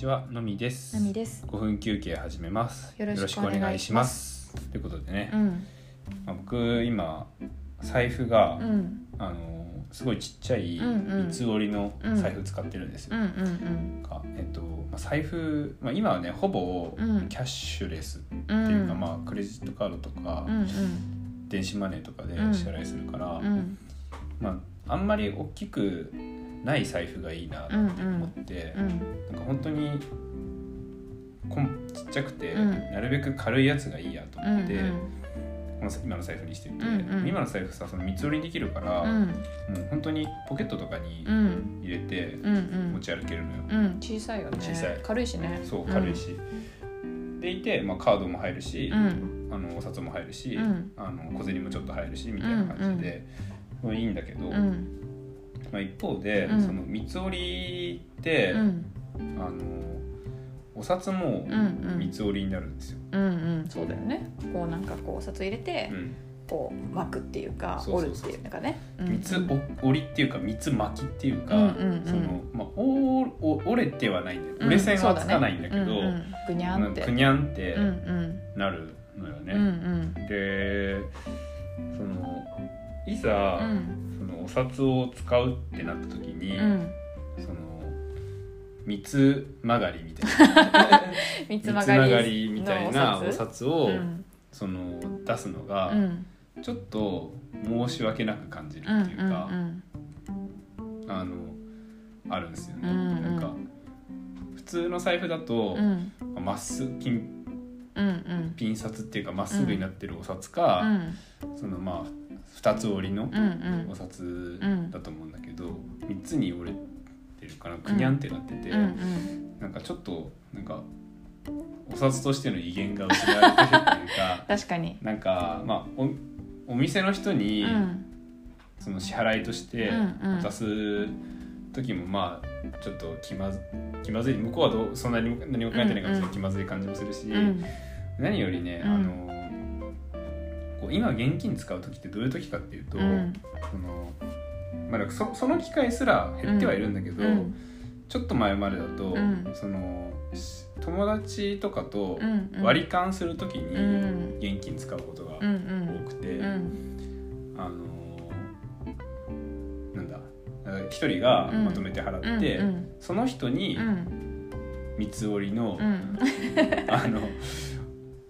ちは、のみです。なみです。5分休憩始めます。よろしくお願いしますということでね、うん。まあ、僕今財布が、うん。あのすごいちっちゃいうんうん三つ折りの財布使ってるんですよ。えっとまあ、財布、まあ、今はねほぼうんキャッシュレスってうん。いうか、まあ、クレジットカードとか、うん電子マネーとかでうん支払いするから、うんうんまあ、あんまり大きくない財布がいいなって思って。うん。なんか本当にこんちっちゃくて、うん。なるべく軽いやつがいいやとうん思って、この今の財布にしてて、うんうん。今の財布さその三つ折りにできるから、うん。もう本当にポケットとかにうん。入れてうんうん。持ち歩けるのよ、うん。小さいよね。小さい。軽いしね。そう軽いし、でいて、まあ、カードも入るしう、ん。あのお札も入るし、うん。あの小銭もちょっと入るしみたいな感じで、まい。い。んだけど、うんまあ、一方で、うんその三つ折りって、うんあのお札も三つ折りになるんですよ。うんうんそうだよね。こうなんかこうお札入れてうんこう巻くってい。うか折るってい。うのがね。三つ折りってい。うか三つ巻きってい。うか、うんうんうんそのまあおお折れてはない。んだよ折れ線はつかない。んだけど、うんうんぐにゃんって。くにゃんってなるのよね。うんうんでいざ、うん。そのお札を使うってなった時に、うん。その三つ曲がりみたいな。三つ曲がりみたいなお札札を、うん。その出すのが、うん。ちょっと申し訳なく感じるうんっていうか。うんあのあるんですよね、うん。うんなんか普通の財布だとうん。ま、っすぐ金うんうん。ピン札っていうかまっすぐになってるお札か、うん。そのまあ2つ折りのうんうん。お札だと思うんだけど、3つに折れてるからくにゃんってなってて、うんうん。なんかちょっとなんかお札としての威厳が失われてるっていうか 確かに。なんかまあおお店の人に、うん。その支払いとしてうんうん。渡す時もまあちょっと気まず気まずい。向こうはどうそんなに何も考えてないからうんうん。気まずい感じもするし、うん。何よりね、うん。あの今現金使う時ってどういう時かっていうと、うん。そのまあ、そその機会すら減ってはいるんだけど、うん。ちょっと前までだと、うん。そのし友達とかと割り勘する時うにん。現金使うことが多くて。うん。あのーなんだだから一人がまとめて払って、うん。その人にうん。三つ折りの,、うん。あの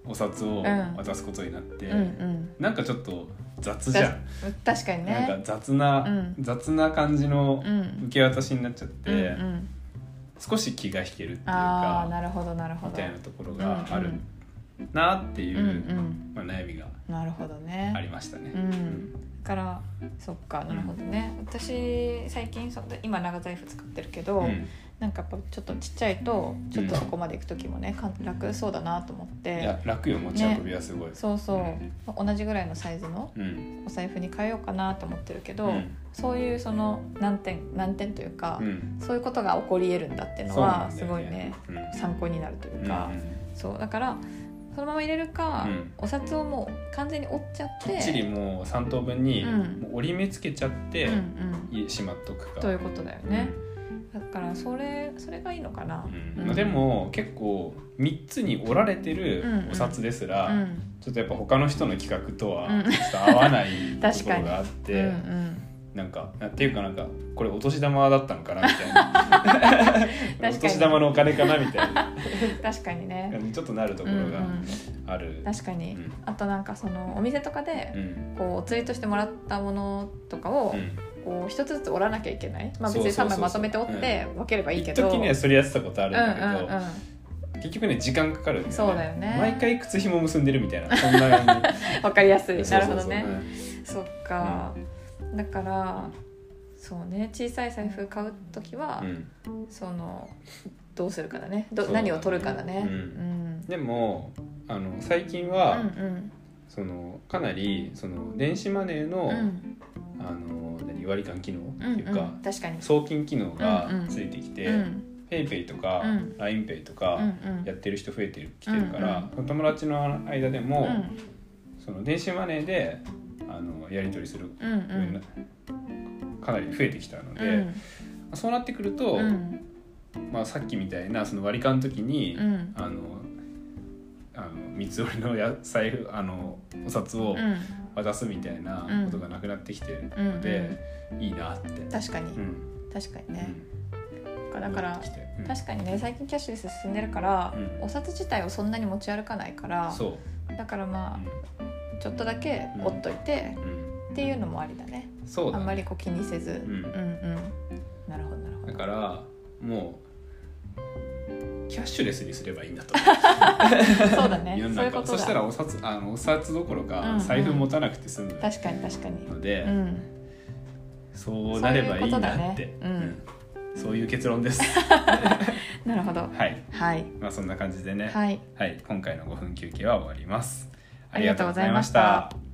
お札をん。渡すことになって、うんうん。なんかちょっと雑じゃん、確かになんかね雑な、うん。雑な感じのうん。受け渡しになっちゃって、うんうん。少し気が引けるっていうかなるほどなるほど。みたいなところがあるうんなっていう、うんうん。まあ、悩みがなるほどね。ありましたね。うん。だからそっかなるほどね、私最近そ今長財布使ってるけど、うん。なんかやっぱちょっとちっちゃいとちょっとそこまで行く時もねか楽そうだなと思っいてや楽よ持ち運びはすごい。そうそう、同じぐらいのサイズのうん。お財布に変えようかなと思ってるけど、うん。そういうその難点難点というか、うん。そういうことが起こり得るんだっていうのはすごいねうん。参考になるというか、うん。そうだからそのまま入れるか、うん。お札をもう完全に折っちゃってきっちりもう3等分に折り目つけちゃってしまっとくか。ということだよね、だからそれそれがいいのかな、うん。まあでも結構3つに折られてるお札ですら、うん。ちょっとやっぱ他の人の企画とはうん。ちょっと合わない ところがあっうんて、なんかなっていうかなんかこれお年玉だったのかなみたいな。お年玉のお金かなみたいな。うん、確かにね。ちょっとなるところがうんうん。ある。確かに、うん。あとなんかそのお店とかでうん。こうお釣りとしてもらったものとかをうん。こう一つずつ折らなきゃいけない、まあ、別に3そうそうそう。そう枚まとめて折って分ければいいけど、一時ねそれやってたことあるんだけど、うんうんうん結局ね時間かかるんだよね。そうだよね。毎回靴紐結んでるみたいなそんな感分 かりやすい。じなるほどね。そっか、だからそうね小さい財布買う時はそう、うん。そのどうするかだね。どね。何を取るかだね。うん。うん。でもあの最近うは、ん。そのかなりその電子マネーの,、うん。うんあの何割り勘機能うんっていうか、うん確かに。送金機能がうんうん。ついてきて、うん。ペイペイとか、うん。LINEPay とうかんうん。やってる人増えてるきてるから、うんその友達の間でも、うん。その電子マネーであのやり取りするうんうん。かなり増えてきたので、うん。そうなってくると、うん。まあ、さっきみたいなその割り勘の時に、うん。あのあの三つ折りのや財布あのお札をうん。渡すみたいなことがなくなってきてるうんので、いいなって。確かに、うん。確かにね、うん。だから確かにね最近キャッシュレス進んでるから、うん。お札自体をそんなに持ち歩かないからだからまあちょっとだけ折っといて、うん。うんっていうのもありだね。そうだね。あんまりこう気にせず、ん。うんうんなるほどなるほど。だからもうキャッシュレスにすればいいんだと。そうだね。そういうこと中そしたらだお札あのお札どころうんうかん。財布持たなくて済む。確かに確かに。ので、うん。そうなればいいなって。そういうことだね。うん。うん。そういう結論です。なるほど。はい。はい。まあそんな感じでね。はい。はい、今回の5分休憩は終わりますありがとうございました。